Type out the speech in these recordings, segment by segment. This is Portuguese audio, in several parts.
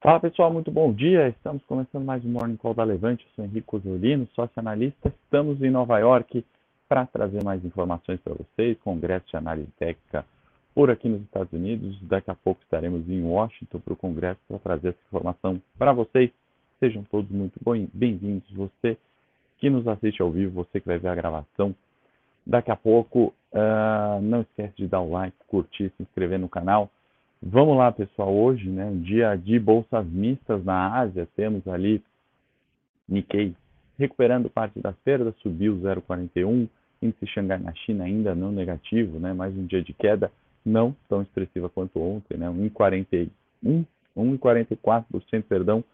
Fala pessoal, muito bom dia. Estamos começando mais um Morning Call da Levante. Eu sou Henrique Osolino, sócio analista. Estamos em Nova York para trazer mais informações para vocês. Congresso de Análise Técnica por aqui nos Estados Unidos. Daqui a pouco estaremos em Washington para o Congresso para trazer essa informação para vocês. Sejam todos muito bem-vindos. Você que nos assiste ao vivo, você que vai ver a gravação. Daqui a pouco, uh, não esquece de dar o like, curtir, se inscrever no canal Vamos lá, pessoal. Hoje, né, um dia de bolsas mistas na Ásia, temos ali Nikkei recuperando parte das perdas, subiu 0,41. Índice Xangai na China ainda não negativo, né, mais um dia de queda, não tão expressiva quanto ontem, né, 1,41, 1,44%, perdão,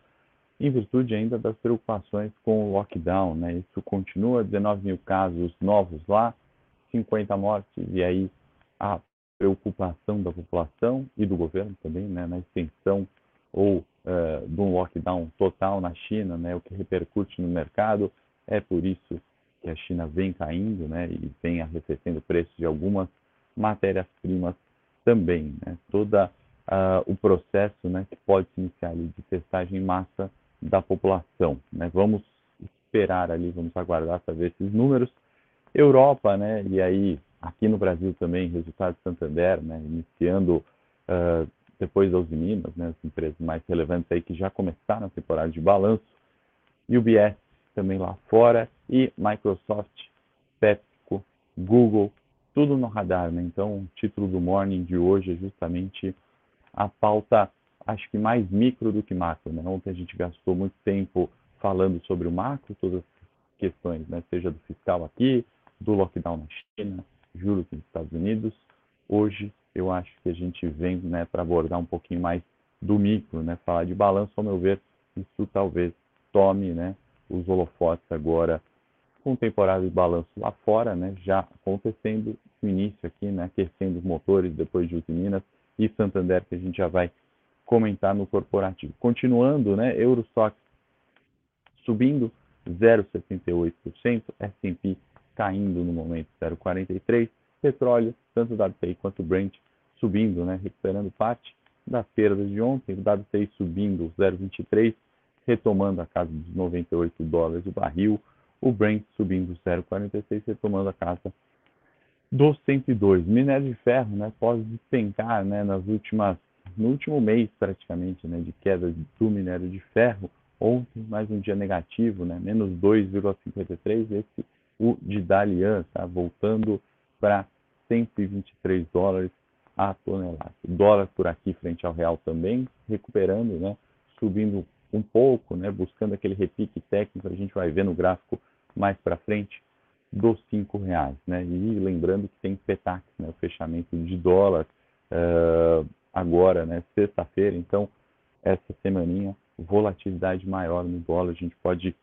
em virtude ainda das preocupações com o lockdown, né, isso continua, 19 mil casos novos lá, 50 mortes, e aí a preocupação da população e do governo também, né, na extensão ou uh, de um lockdown total na China, né, o que repercute no mercado. É por isso que a China vem caindo né, e vem arrefecendo o preço de algumas matérias-primas também. Né, todo uh, o processo né, que pode se iniciar ali de testagem em massa da população. Né. Vamos esperar ali, vamos aguardar para ver esses números. Europa, né, e aí aqui no Brasil também, resultado de Santander, né, iniciando uh, depois das Minas, né, as empresas mais relevantes aí que já começaram a temporada de balanço, e o BS também lá fora, e Microsoft, PepsiCo, Google, tudo no radar. Né? Então, o título do Morning de hoje é justamente a pauta, acho que mais micro do que macro. Né? Ontem a gente gastou muito tempo falando sobre o macro, todas as questões, né? seja do fiscal aqui, do lockdown na China, juros dos Estados Unidos. Hoje eu acho que a gente vem né, para abordar um pouquinho mais do micro, né, falar de balanço, ao meu ver, isso talvez tome né, os holofotes agora com temporada de balanço lá fora, né, já acontecendo o início aqui, né, aquecendo os motores depois de Minas e Santander, que a gente já vai comentar no corporativo. Continuando, né, Eurostock subindo 0,78%, S&P caindo no momento 0,43, petróleo, tanto o WTI quanto o Brent subindo, né, recuperando parte das perdas de ontem, o WTI subindo 0,23, retomando a casa dos 98 dólares o barril, o Brent subindo 0,46, retomando a casa dos 102. Minério de ferro, né, pode despencar, né, nas últimas, no último mês praticamente, né, de queda do minério de ferro, ontem mais um dia negativo, né, menos 2,53, esse o de Dalian, tá? voltando para 123 dólares a tonelada. O dólar por aqui frente ao real também recuperando, né? subindo um pouco, né? buscando aquele repique técnico, a gente vai ver no gráfico mais para frente, dos cinco reais. Né? E lembrando que tem PETAX, né? o fechamento de dólar uh, agora, né? sexta-feira, então essa semaninha, volatilidade maior no dólar, a gente pode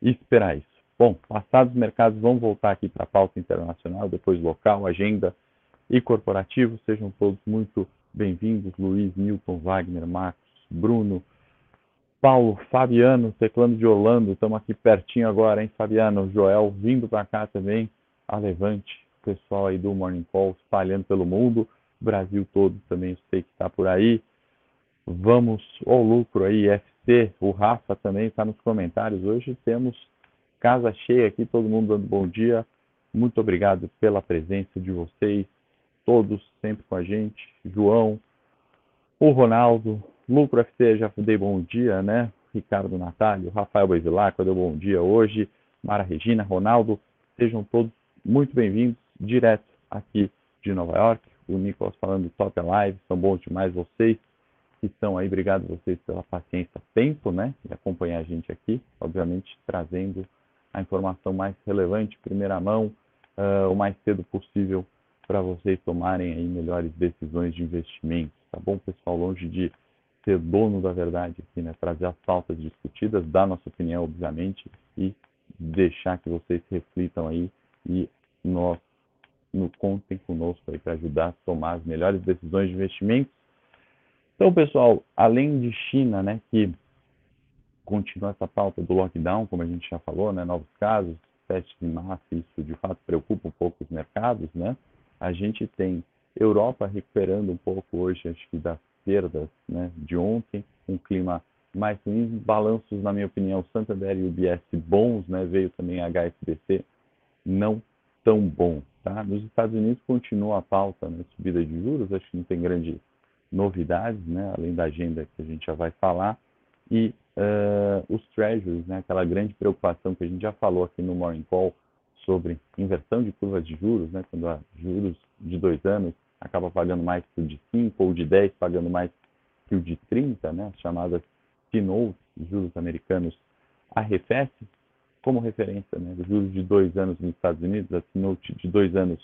esperar isso. Bom, passados os mercados, vamos voltar aqui para a pauta internacional, depois local, agenda e corporativo. Sejam todos muito bem-vindos. Luiz, Milton, Wagner, Marcos, Bruno, Paulo, Fabiano, teclando de Holanda. Estamos aqui pertinho agora, hein, Fabiano? Joel vindo para cá também. A Levante, pessoal aí do Morning Call espalhando pelo mundo. Brasil todo também sei que está por aí. Vamos ao lucro aí, FC. O Rafa também está nos comentários. Hoje temos Casa cheia aqui, todo mundo dando bom dia. Muito obrigado pela presença de vocês, todos sempre com a gente. João, o Ronaldo, Lucro FC, já dei bom dia, né? Ricardo Natália, Rafael Bevilacqua deu bom dia hoje. Mara Regina, Ronaldo, sejam todos muito bem-vindos, direto aqui de Nova York. O Nicolas falando top live, são bons demais vocês que estão aí. Obrigado vocês pela paciência, tempo, né? De acompanhar a gente aqui, obviamente trazendo a informação mais relevante, primeira mão, uh, o mais cedo possível para vocês tomarem aí melhores decisões de investimento, tá bom, pessoal? Longe de ser dono da verdade aqui, né? Trazer as pautas discutidas, dar nossa opinião, obviamente, e deixar que vocês reflitam aí e nós no contem conosco aí para ajudar a tomar as melhores decisões de investimento. Então, pessoal, além de China, né, que continua essa pauta do lockdown, como a gente já falou, né, novos casos, testes em massa, isso de fato preocupa um pouco os mercados, né? A gente tem Europa recuperando um pouco hoje, acho que das perdas, né, de ontem, um clima mais ruins, balanços, na minha opinião, Santander e UBS bons, né? veio também a HSBC não tão bom. Tá? Nos Estados Unidos continua a pauta, né? subida de juros, acho que não tem grandes novidades, né? além da agenda que a gente já vai falar, e uh, os treasuries, né? aquela grande preocupação que a gente já falou aqui no Morning Call sobre inversão de curvas de juros, né? quando há juros de dois anos acaba pagando mais que o de 5 ou de 10 pagando mais que o de 30, né? as chamadas T-notes, juros americanos, arrefece como referência, né? os juros de dois anos nos Estados Unidos, a T-note de dois anos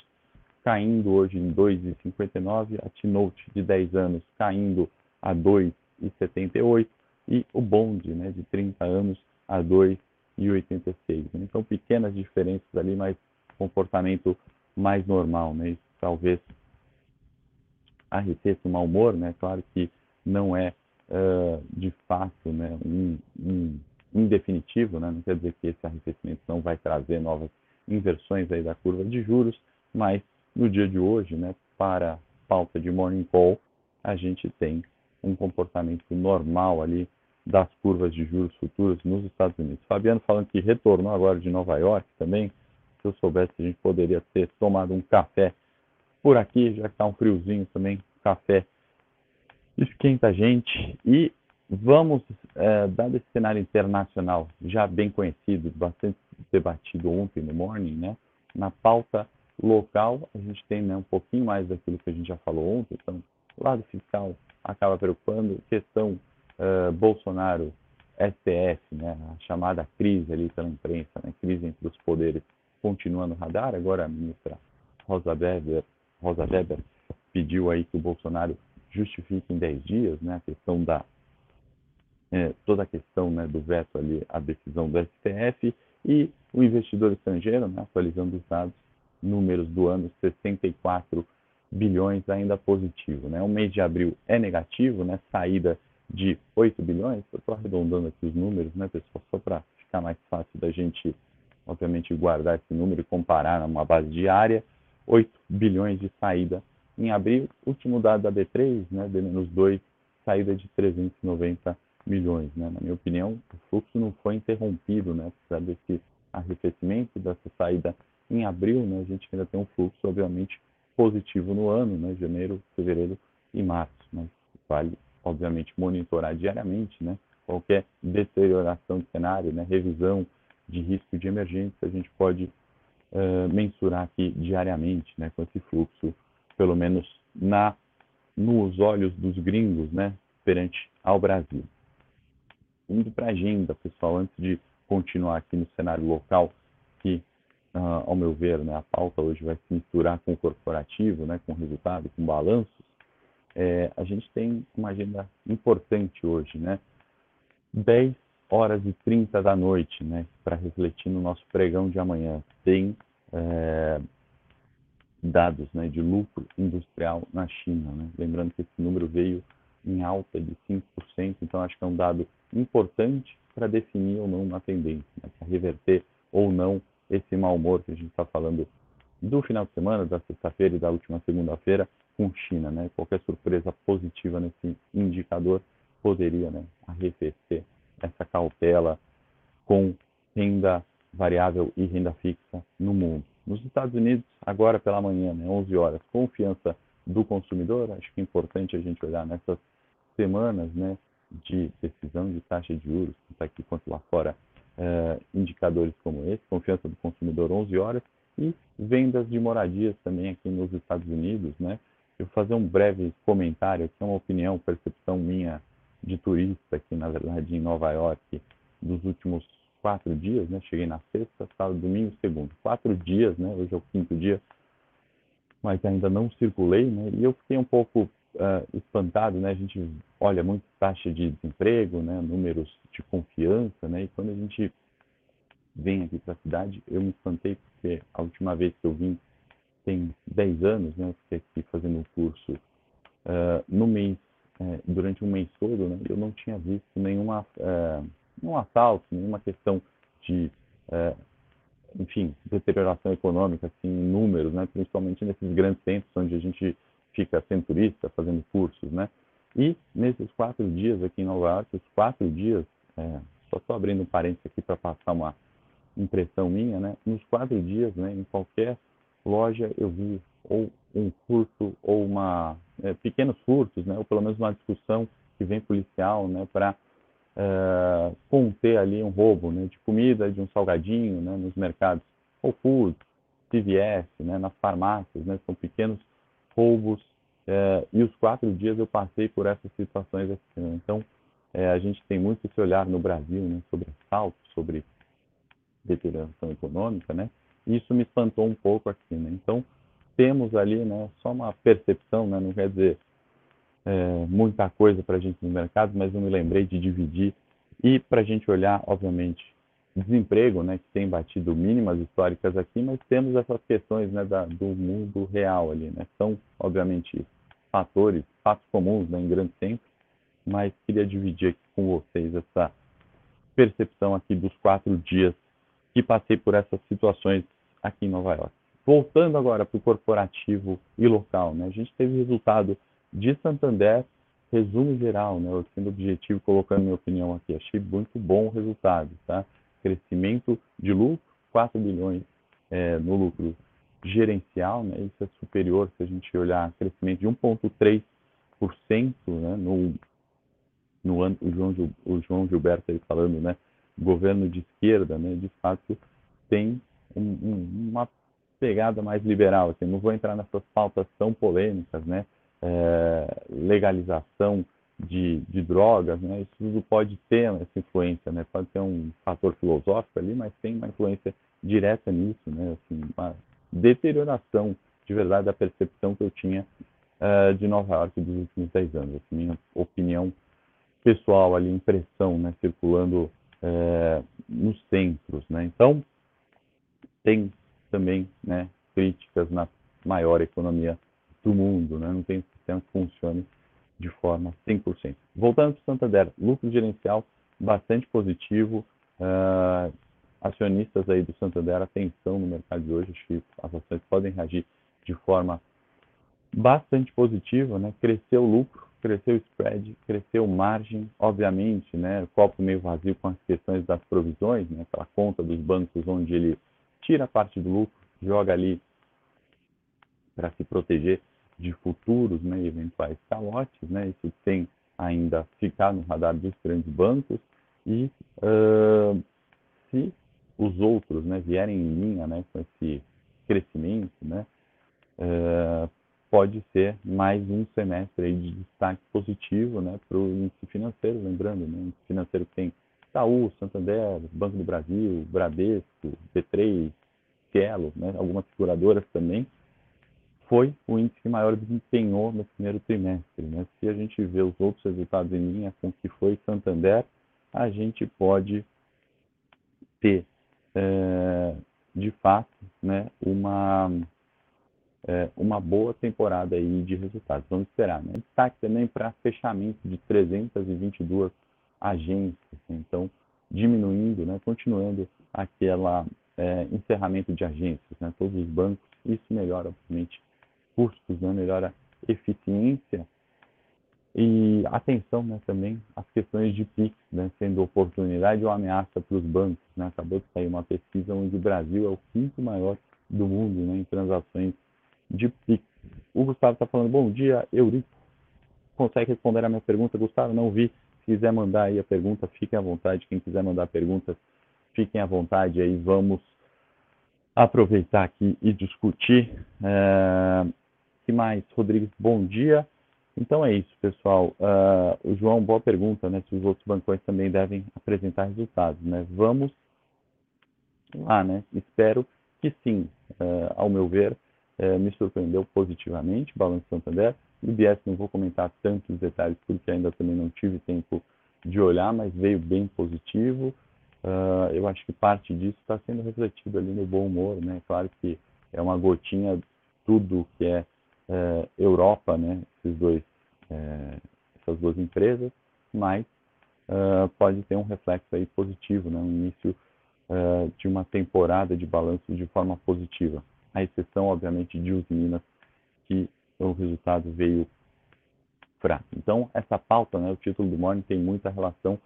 caindo hoje em 2,59, a T-note de 10 anos caindo a 2,78 e o bond né, de 30 anos a 2,86. Né? Então, pequenas diferenças ali, mas comportamento mais normal. Né? Isso talvez arrefeça o mau humor, né? claro que não é uh, de fato né, um, um indefinitivo, né? não quer dizer que esse arrefecimento não vai trazer novas inversões aí da curva de juros, mas no dia de hoje, né, para pauta de morning call, a gente tem um comportamento normal ali das curvas de juros futuros nos Estados Unidos. Fabiano falando que retornou agora de Nova York também. Se eu soubesse, a gente poderia ter tomado um café por aqui, já que está um friozinho também, café esquenta a gente. E vamos, é, dado esse cenário internacional já bem conhecido, bastante debatido ontem no morning, né? Na pauta local, a gente tem né, um pouquinho mais daquilo que a gente já falou ontem. Então, lado fiscal acaba preocupando, questão uh, Bolsonaro, STF, né, a chamada crise ali pela imprensa, né, crise entre os poderes, continua no radar. Agora a ministra Rosa Weber, Rosa Weber pediu aí que o Bolsonaro justifique em 10 dias né, a questão da é, toda a questão né, do veto ali, a decisão do STF e o investidor estrangeiro, né, atualizando os dados, números do ano, 64 bilhões ainda positivo. Né? O mês de abril é negativo, né? saída de 8 bilhões, eu estou arredondando aqui os números, né, pessoal, só para ficar mais fácil da gente, obviamente, guardar esse número e comparar numa base diária, 8 bilhões de saída em abril, último dado da B3, né, B-2, saída de 390 milhões. Né? Na minha opinião, o fluxo não foi interrompido, né? apesar desse arrefecimento, dessa saída em abril, né, a gente ainda tem um fluxo, obviamente, positivo no ano, né, janeiro, fevereiro e março. Mas vale, obviamente, monitorar diariamente né, qualquer deterioração de cenário, né, revisão de risco de emergência, a gente pode uh, mensurar aqui diariamente né, com esse fluxo, pelo menos na nos olhos dos gringos, né, perante ao Brasil. Indo para a agenda, pessoal, antes de continuar aqui no cenário local, uh, ao meu ver, né, a pauta hoje vai se misturar com o corporativo, né, com resultado, com balanços, é, a gente tem uma agenda importante hoje, né? 10 horas e 30 da noite, né, para refletir no nosso pregão de amanhã. Tem é, dados né, de lucro industrial na China. Né? Lembrando que esse número veio em alta de 5%, então acho que é um dado importante para definir ou não uma tendência, né, para reverter ou não esse mau humor que a gente está falando do final de semana, da sexta-feira e da última segunda-feira com China. Né? Qualquer surpresa positiva nesse indicador poderia né, arrefecer essa cautela com renda variável e renda fixa no mundo. Nos Estados Unidos, agora pela manhã, né, 11 horas, confiança do consumidor. Acho que é importante a gente olhar nessas semanas né, de decisão de taxa de juros, tanto aqui quanto lá fora, uh, indicadores como esse, confiança do consumidor 11 horas e vendas de moradias também aqui nos Estados Unidos, né? Eu vou fazer um breve comentário, que é uma opinião, percepção minha de turista aqui, na verdade, em Nova York, dos últimos quatro dias, né? Cheguei na sexta, sábado, domingo, segundo. Quatro dias, né? Hoje é o quinto dia, mas ainda não circulei, né? E eu fiquei um pouco uh, espantado, né? A gente olha muito taxa de desemprego, né? Números de confiança, né? E quando a gente vem aqui para a cidade, eu me espantei porque a última vez que eu vim tem 10 anos, né? Eu fiquei aqui fazendo um curso uh, no mês, uh, durante um mês todo, né? Eu não tinha visto nenhuma, nenhum assalto, nenhuma questão de, enfim, deterioração econômica, assim, em números, né? Principalmente nesses grandes centros onde a gente fica sendo turista, fazendo cursos, né? E nesses quatro dias aqui em Nova York, os quatro dias, é, só estou abrindo um parênteses aqui para passar uma impressão minha, né? Nos quatro dias, né, em qualquer loja eu vi ou um furto ou uma é, pequenos furtos, né, ou pelo menos uma discussão que vem policial, né, para é, conter ali um roubo, né, de comida, de um salgadinho, né, nos mercados, ou food, CVS, né, nas farmácias, né, são pequenos roubos é, e os quatro dias eu passei por essas situações aqui. Né? Então, é, a gente tem muito esse olhar no Brasil né, sobre assalto, sobre deterioração econômica, né? E isso me espantou um pouco aqui, né? Então, temos ali, né, só uma percepção, né? Não quer dizer é, muita coisa para a gente no mercado, mas eu me lembrei de dividir e para a gente olhar, obviamente, desemprego, né, que tem batido mínimas históricas aqui, mas temos essas questões, né, da, do mundo real ali, né? São, obviamente, fatores, fatos comuns, né, em grande centro, mas queria dividir aqui com vocês essa percepção aqui dos quatro dias que passei por essas situações aqui em Nova York. Voltando agora para o corporativo e local, né? a gente teve resultado de Santander, resumo geral, né? eu sendo objetivo, colocando minha opinião aqui, achei muito bom o resultado, tá? Crescimento de lucro, 4 bilhões é, no lucro gerencial, né? isso é superior se a gente olhar crescimento de 1,3% né? no, no ano, o João, o João Gilberto aí falando, né? governo de esquerda, né, de fato, tem um, um, uma pegada mais liberal. Assim, não vou entrar nessas pautas tão polêmicas, né, é, legalização de, de, drogas, né, isso tudo pode ter essa influência, né, pode ter um fator filosófico ali, mas tem uma influência direta nisso, né, assim, uma deterioração de verdade da percepção que eu tinha uh, de Nova York dos últimos 10 anos. Assim, minha opinião pessoal ali, impressão, né, circulando é, nos centros. Né? Então, tem também né, críticas na maior economia do mundo, né? não tem sistema que funcione de forma 100%. Voltando para o Santander, lucro gerencial bastante positivo, uh, acionistas aí do Santander, atenção no mercado de hoje, acho que as ações podem reagir de forma bastante positiva, né? cresceu o lucro, cresceu o spread, cresceu margem, obviamente, né, copo meio vazio com as questões das provisões, né, aquela conta dos bancos onde ele tira parte do lucro, joga ali para se proteger de futuros, né, eventuais calotes, né, isso tem ainda ficar no radar dos grandes bancos. E uh, se os outros, né, vierem em linha, né, com esse crescimento, né, uh, pode ser mais um semestre de destaque positivo né, para o índice financeiro, lembrando, né, índice financeiro tem Itaú, Santander, Banco do Brasil, Bradesco, B3, Cielo, né, algumas seguradoras também, foi o índice que maior desempenhou no primeiro trimestre. Né? Se a gente vê os outros resultados em linha com o que foi Santander, a gente pode ter, é, de fato, né, uma é, uma boa temporada aí de resultados. Vamos esperar. Né? Destaque também para fechamento de 322 agências, né? então diminuindo, né? continuando aquela é, encerramento de agências, né? todos os bancos. Isso melhora, obviamente, custos, né? melhora eficiência e atenção né, também às questões de PIX, né, sendo oportunidade ou ameaça para os bancos. Né? Acabou de sair uma pesquisa onde o Brasil é o quinto maior do mundo né, em transações de Pix. O Gustavo está falando, bom dia, Eurico. Consegue responder a minha pergunta, Gustavo? Não vi. Se quiser mandar aí a pergunta, fiquem à vontade. Quem quiser mandar perguntas, fiquem à vontade aí. Vamos aproveitar aqui e discutir. É... que mais? Rodrigues, bom dia. Então é isso, pessoal. Uh, o João, boa pergunta, né? Se os outros bancões também devem apresentar resultados, né? Vamos lá, né? Espero que sim. Uh, ao meu ver, é, me surpreendeu positivamente, Balanço Santander. O IBS não vou comentar tantos detalhes porque ainda também não tive tempo de olhar, mas veio bem positivo. Uh, eu acho que parte disso está sendo refletido ali no bom humor, né? Claro que é uma gotinha tudo que é, é Europa, né? Esses dois, é, essas duas empresas, mas uh, pode ter um reflexo aí positivo, né? Um início uh, de uma temporada de balanço de forma positiva a exceção, obviamente, de Minas, que o resultado veio fraco. Então, essa pauta, né, o título do Morning tem muita relação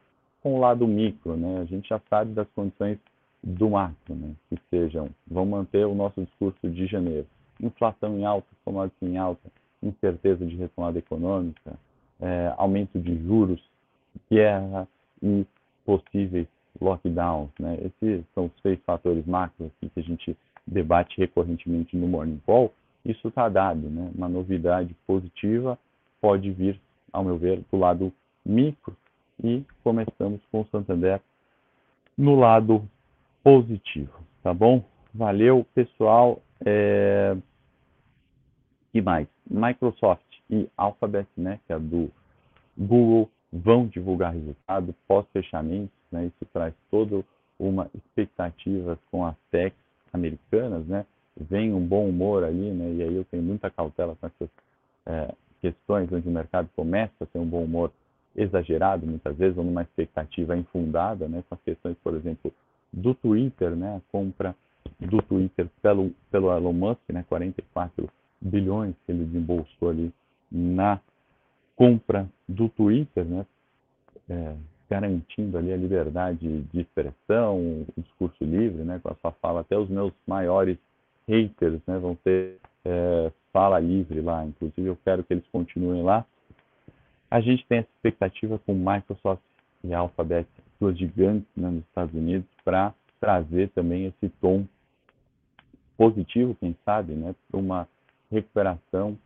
com o lado micro, né? A gente já sabe das condições do macro, né? Que sejam, vamos manter o nosso discurso de janeiro. Inflação em alta, commodities em alta, incerteza de retomada econômica, é, aumento de juros, guerra e possíveis lockdowns, né? Esses são os seis fatores macros que a gente debate recorrentemente no Morning Call. Isso está dado, né? Uma novidade positiva pode vir, ao meu ver, do lado micro e começamos com o Santander no lado positivo, tá bom? Valeu, pessoal. É... que mais? Microsoft e Alphabet, né, que é do Google, vão divulgar resultado pós-fechamento, né? Isso traz toda uma expectativa com as techs americanas, né? Vem um bom humor ali, né? E aí eu tenho muita cautela com essas é, questões onde o mercado começa a ter um bom humor exagerado, muitas vezes, ou numa expectativa infundada, né? Com as questões, por exemplo, do Twitter, né? A compra do Twitter pelo, pelo Elon Musk, né? 44 bilhões que ele desembolsou ali na compra do Twitter, né? É, garantindo ali a liberdade de expressão, o discurso livre, né? Com a sua fala, até os meus maiores haters, né? Vão ter é, fala livre lá. Inclusive, eu quero que eles continuem lá. A gente tem essa expectativa com Microsoft e Alphabet, duas gigantes né, nos Estados Unidos, para trazer também esse tom positivo, quem sabe, né, para uma recuperação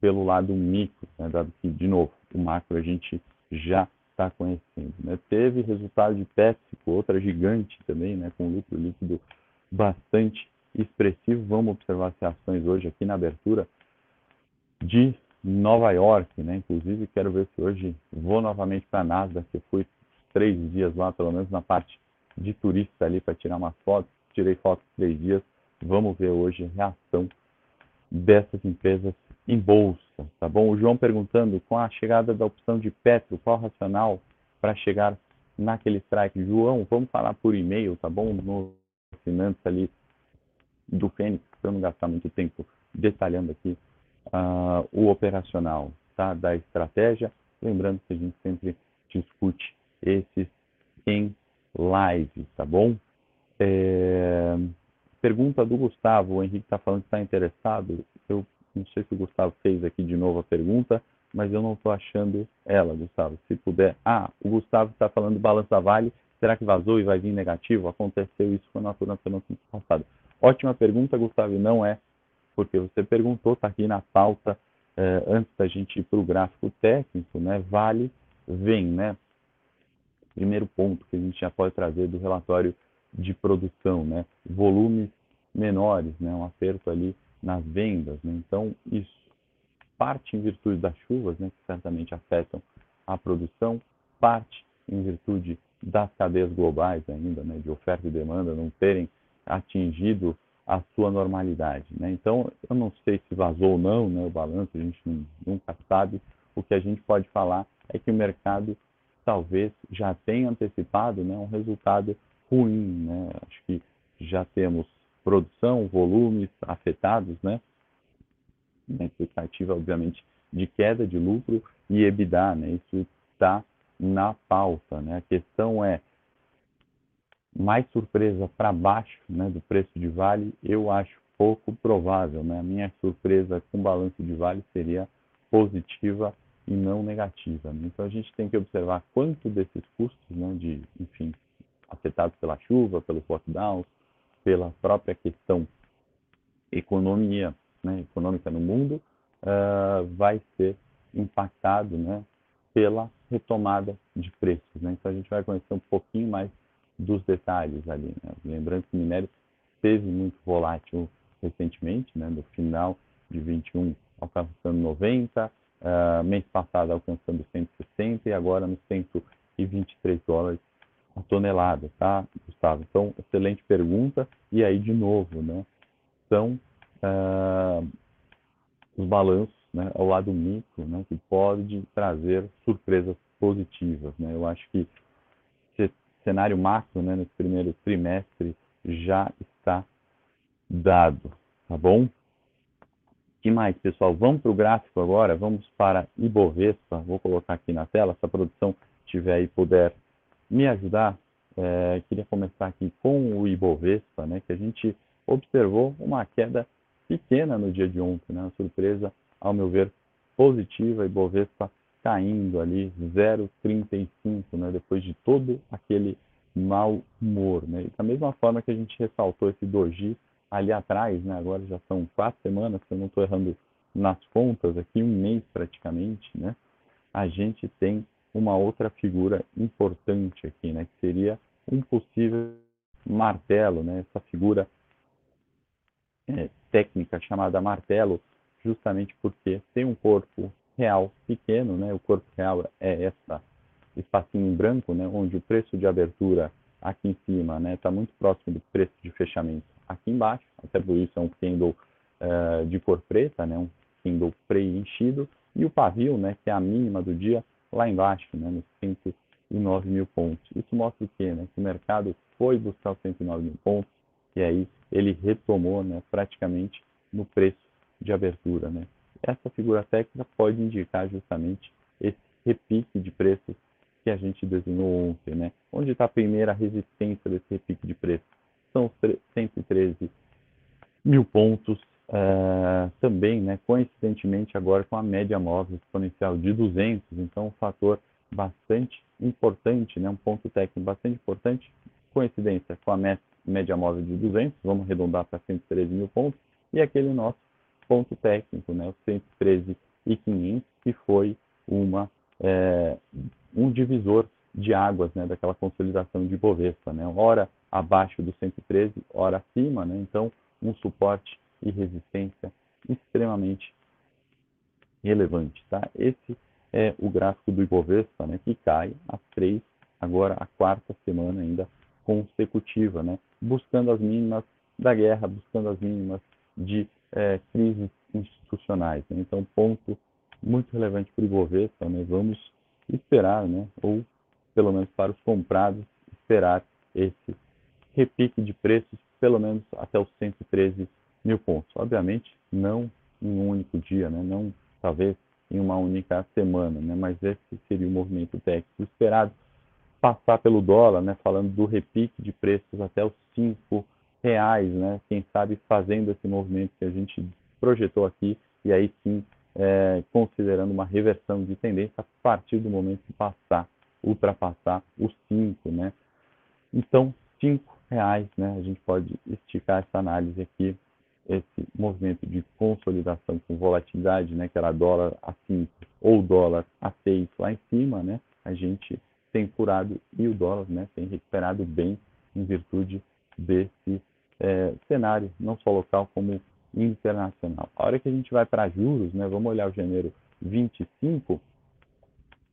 pelo lado micro, né, dado que, de novo, o macro a gente já está conhecendo. Né. Teve resultado de PepsiCo, outra gigante também, né, com lucro líquido bastante expressivo. Vamos observar as ações hoje aqui na abertura de Nova York, né? Inclusive, quero ver se hoje vou novamente para a Nasdaq, eu fui três dias lá, pelo menos na parte de turista ali, para tirar umas fotos. Tirei fotos três dias. Vamos ver hoje a reação dessas empresas em bolsa, tá bom? O João perguntando, com a chegada da opção de Petro, qual racional para chegar naquele strike? João, vamos falar por e-mail, tá bom? No finanças ali do Fênix, para não gastar muito tempo detalhando aqui uh, o operacional tá, da estratégia. Lembrando que a gente sempre discute esses em live, tá bom? É... Pergunta do Gustavo, o Henrique está falando que está interessado. Eu não sei se o Gustavo fez aqui de novo a pergunta, mas eu não estou achando ela, Gustavo. Se puder. Ah, o Gustavo está falando do balança vale. Será que vazou e vai vir negativo? Aconteceu isso com a Natura no ano passado. Ótima pergunta, Gustavo. Não é porque você perguntou, está aqui na pauta, eh, antes da gente ir para o gráfico técnico, né? Vale, vem, né? Primeiro ponto que a gente já pode trazer do relatório de produção, né? Volumes menores, né? Um aperto ali nas vendas, né? Então, isso parte em virtude das chuvas, né? Que certamente afetam a produção, parte em virtude das cadeias globais ainda, né? De oferta e demanda não terem atingido a sua normalidade. Né? Então, eu não sei se vazou ou não né, o balanço, a gente nunca sabe. O que a gente pode falar é que o mercado talvez já tenha antecipado né, um resultado ruim. Né? Acho que já temos produção, volumes afetados, né? Na expectativa, obviamente, de queda de lucro e EBITDA, né? Isso está na pauta, né? A questão é mais surpresa para baixo né, do preço de vale, eu acho pouco provável. Né? A minha surpresa com balanço de vale seria positiva e não negativa. Né? Então a gente tem que observar quanto desses custos, né, de, enfim, afetados pela chuva, pelos lockdowns, pela própria questão economia, né, econômica no mundo, uh, vai ser impactado né, pela retomada de preços. Né? Então a gente vai conhecer um pouquinho mais dos detalhes ali. Né? Lembrando que o minério esteve muito volátil recentemente, né? no final de 21 alcançando 90, uh, ah, mês passado alcançando 160 e agora nos 123 dólares a tonelada, tá, Gustavo? Então, excelente pergunta. E aí, de novo, né, são uh, os balanços né, ao lado micro, né, que pode trazer surpresas positivas. Né? Eu acho que cenário macro né, nesse primeiro trimestre já está dado, tá bom? que mais, pessoal? Vamos para o gráfico agora, vamos para Ibovespa. Vou colocar aqui na tela, se a produção tiver aí puder me ajudar. É, queria começar aqui com o Ibovespa, né, que a gente observou uma queda pequena no dia de ontem, né, uma surpresa, ao meu ver, positiva, Ibovespa caindo ali 0,35, né, depois de todo aquele mau humor. Né? Da mesma forma que a gente ressaltou esse doji ali atrás, né, agora já são quatro semanas, se eu não estou errando nas contas, aqui um mês praticamente, né, a gente tem uma outra figura importante aqui, né, que seria um possível martelo, né, essa figura é, técnica chamada martelo, justamente porque tem um corpo real pequeno, né, o corpo real é essa espacinho em branco, né, onde o preço de abertura aqui em cima está né, muito próximo do preço de fechamento aqui embaixo, até por isso é um candle uh, de cor preta, né, um candle preenchido, e o pavio, né, que é a mínima do dia, lá embaixo, né, nos 109 mil pontos. Isso mostra o quê? Né? Que o mercado foi buscar os 109 mil pontos e aí ele retomou né, praticamente no preço de abertura. Né? Essa figura técnica pode indicar justamente esse repique de preços que a gente desenhou ontem. Né? Onde está a primeira resistência desse repique de preços? São os 113 mil pontos Uh, também, né, coincidentemente, agora com a média móvel exponencial de 200, então um fator bastante importante, né, um ponto técnico bastante importante, coincidência com a média móvel de 200, vamos arredondar para 113 mil pontos, e aquele nosso ponto técnico, né, o 113 e 500, que foi uma, é, um divisor de águas né, daquela consolidação de Bovespa, né, hora abaixo do 113, hora acima, né, então um suporte e resistência extremamente relevante. Tá? Esse é o gráfico do Ibovespa, né, que cai a três, agora a quarta semana ainda consecutiva, né, buscando as mínimas da guerra, buscando as mínimas de é, crises institucionais. Né? Então, ponto muito relevante para o Ibovespa, né? vamos esperar, né, ou pelo menos para os comprados, esperar esse repique de preços, pelo menos até os 113 mil pontos. Obviamente, não em um único dia, né? não talvez em uma única semana, né? mas esse seria o movimento técnico esperado. Passar pelo dólar, né? falando do repique de preços até os cinco reais, né? quem sabe fazendo esse movimento que a gente projetou aqui, e aí sim é, considerando uma reversão de tendência a partir do momento que passar, ultrapassar os 5, né? Então, 5 reais, né? A gente pode esticar essa análise aqui esse movimento de consolidação com volatilidade, né, que era dólar a 5 ou dólar a 6 lá em cima, né, a gente tem curado e o dólar né, tem recuperado bem em virtude desse é, cenário, não só local como internacional. A hora que a gente vai para juros, né, vamos olhar o janeiro 25,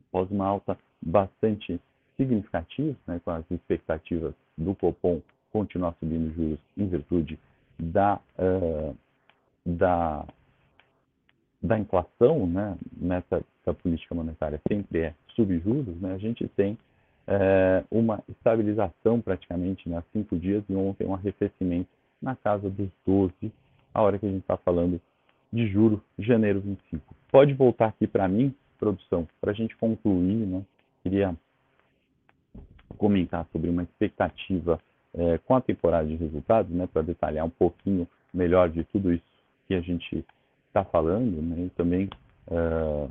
após uma alta bastante significativa, né, com as expectativas do Copom continuar subindo juros em virtude da, uh, da, da inflação, né, nessa política monetária sempre é subjuros, né, a gente tem uh, uma estabilização praticamente né, há cinco dias e ontem um arrefecimento na casa dos 12, a hora que a gente está falando de juro, janeiro 25. Pode voltar aqui para mim, produção, para a gente concluir, né? Queria comentar sobre uma expectativa é, com a temporada de resultados, né, para detalhar um pouquinho melhor de tudo isso que a gente está falando, né, e também é,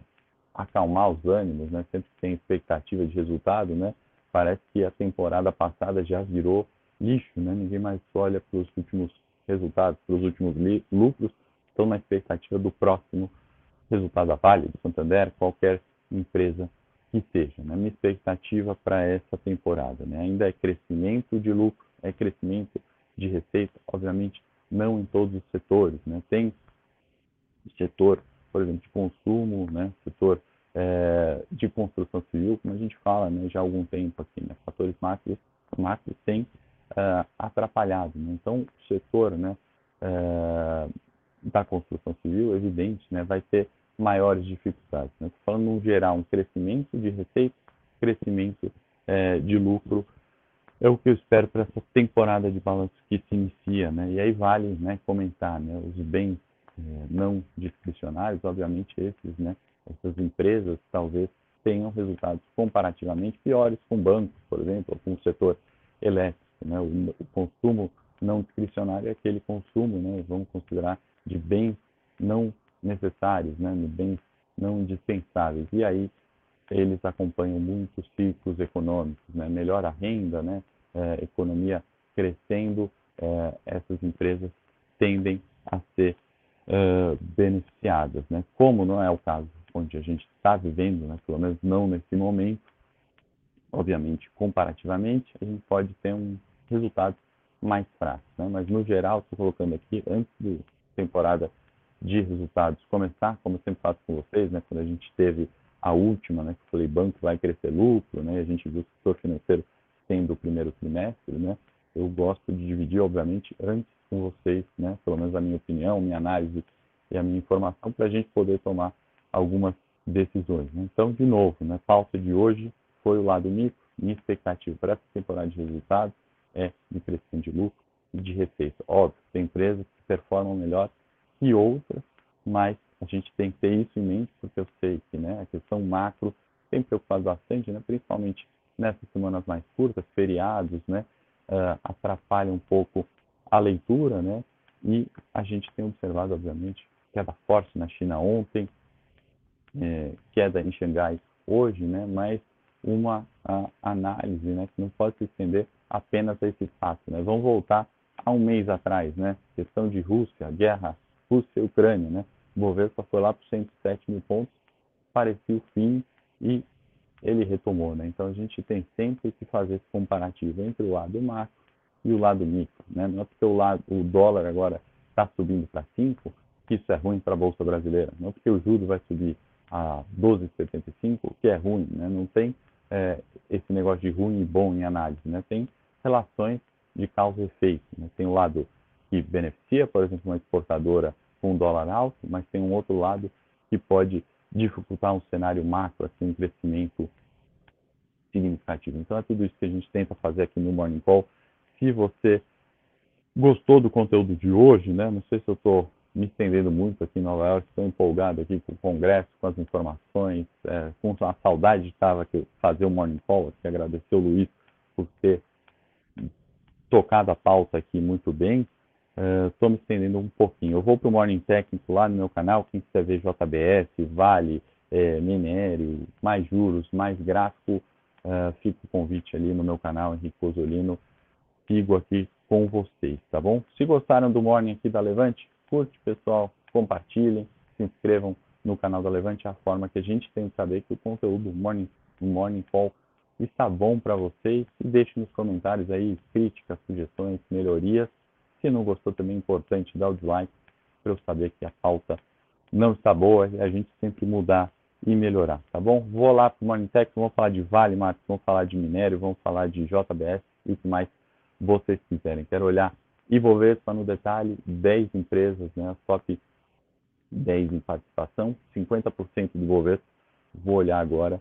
acalmar os ânimos, né, sempre que tem expectativa de resultado, né, parece que a temporada passada já virou lixo, né, ninguém mais olha para os últimos resultados, para os últimos lucros, estão na expectativa do próximo resultado da Vale, do Santander, qualquer empresa que seja. Né? Minha expectativa para essa temporada né? ainda é crescimento de lucro é crescimento de receita, obviamente não em todos os setores, né? Tem setor, por exemplo, de consumo, né? Setor é, de construção civil, como a gente fala, né? Já há algum tempo aqui, né? Fatores macros, macros têm uh, atrapalhado, né? Então, o setor, né? Uh, da construção civil, evidente, né? Vai ter maiores dificuldades. Né? Falando no geral, um crescimento de receita, crescimento é, de lucro é o que eu espero para essa temporada de balanço que se inicia, né? E aí vale, né, comentar, né, os bens é, não discricionários, obviamente esses, né, essas empresas talvez tenham resultados comparativamente piores com bancos, por exemplo, ou com o setor elétrico. Né? O, o, consumo não discricionário é aquele consumo, né, vamos considerar, de bens não necessários, né, de bens não indispensáveis. E aí eles acompanham muitos ciclos econômicos, né? melhora a renda, né? É, economia crescendo, é, essas empresas tendem a ser é, beneficiadas. Né? Como não é o caso onde a gente está vivendo, né? pelo menos não nesse momento, obviamente, comparativamente, a gente pode ter um resultado mais fraco. Né? Mas, no geral, estou colocando aqui, antes da temporada de resultados começar, como eu sempre faço com vocês, né? quando a gente teve a última, né, que eu falei, banco vai crescer lucro, né, a gente viu o setor financeiro tendo o primeiro trimestre, né, eu gosto de dividir, obviamente, antes com vocês, né, pelo menos a minha opinião, minha análise e a minha informação, para a gente poder tomar algumas decisões. Né? Então, de novo, né, pauta de hoje foi o lado micro, minha expectativa para essa temporada de resultados é de crescimento de lucro e de receita. Óbvio, tem empresas que performam melhor que outras, mas a gente tem que ter isso em mente, porque eu sei que né, a questão macro tem preocupado bastante, né, principalmente nessas semanas mais curtas, feriados, né, uh, atrapalha um pouco a leitura, né, e a gente tem observado, obviamente, queda forte na China ontem, é, queda em Xangai hoje, né, mas uma análise né, que não pode se estender apenas a esse fato. Né. Vamos voltar a um mês atrás, né, questão de Rússia, guerra Rússia e Ucrânia, né, o Bovespa foi lá para 107 mil pontos, parecia o fim e ele retomou. Né? Então a gente tem sempre que fazer esse comparativo entre o lado macro e o lado micro. Né? Não é porque o, lado, o dólar agora está subindo para 5 que isso é ruim para a Bolsa Brasileira. Não é porque o juro vai subir a 12,75 que é ruim. Né? Não tem é, esse negócio de ruim e bom em análise. Né? Tem relações de causa e efeito. Né? Tem o lado que beneficia, por exemplo, uma exportadora com o dólar alto, mas tem um outro lado que pode dificultar um cenário macro, assim, um crescimento significativo. Então é tudo isso que a gente tenta fazer aqui no Morning Call. Se você gostou do conteúdo de hoje, né? Não sei se eu estou me estendendo muito aqui em Nova York, estou empolgado aqui com o congresso, com as informações, é, com a saudade de estar aqui fazer o Morning Call, aqui, agradecer o Luiz por ter tocado a pauta aqui muito bem estou uh, me estendendo um pouquinho. Eu vou para o Morning Técnico lá no meu canal, quem quiser ver JBS, Vale, é, minério, mais juros, mais gráfico, uh, fica o convite ali no meu canal, Henrique Pozzolino. Sigo aqui com vocês, tá bom? Se gostaram do Morning aqui da Levante, curte, pessoal, compartilhem, se inscrevam no canal da Levante, é a forma que a gente tem de saber que o conteúdo do Morning, Morning Call está bom para vocês. E deixe nos comentários aí críticas, sugestões, melhorias se não gostou, também é importante dar o dislike para eu saber que a pauta não está boa e a gente sempre mudar e melhorar, tá bom? Vou lá para o Morning Tech, vamos falar de Vale, Marcos, vamos falar de minério, vamos falar de JBS e o que mais vocês quiserem. Quero olhar Ibovespa no detalhe, 10 empresas, né, as top 10 em participação, 50% do Ibovespa. Vou olhar agora.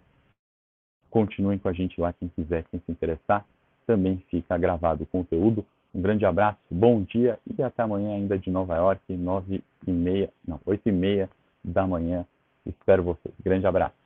Continuem com a gente lá, quem quiser, quem se interessar. Também fica gravado o conteúdo um grande abraço, bom dia e até amanhã ainda de Nova York, nove e meia, não, oito e meia da manhã. Espero vocês. Grande abraço.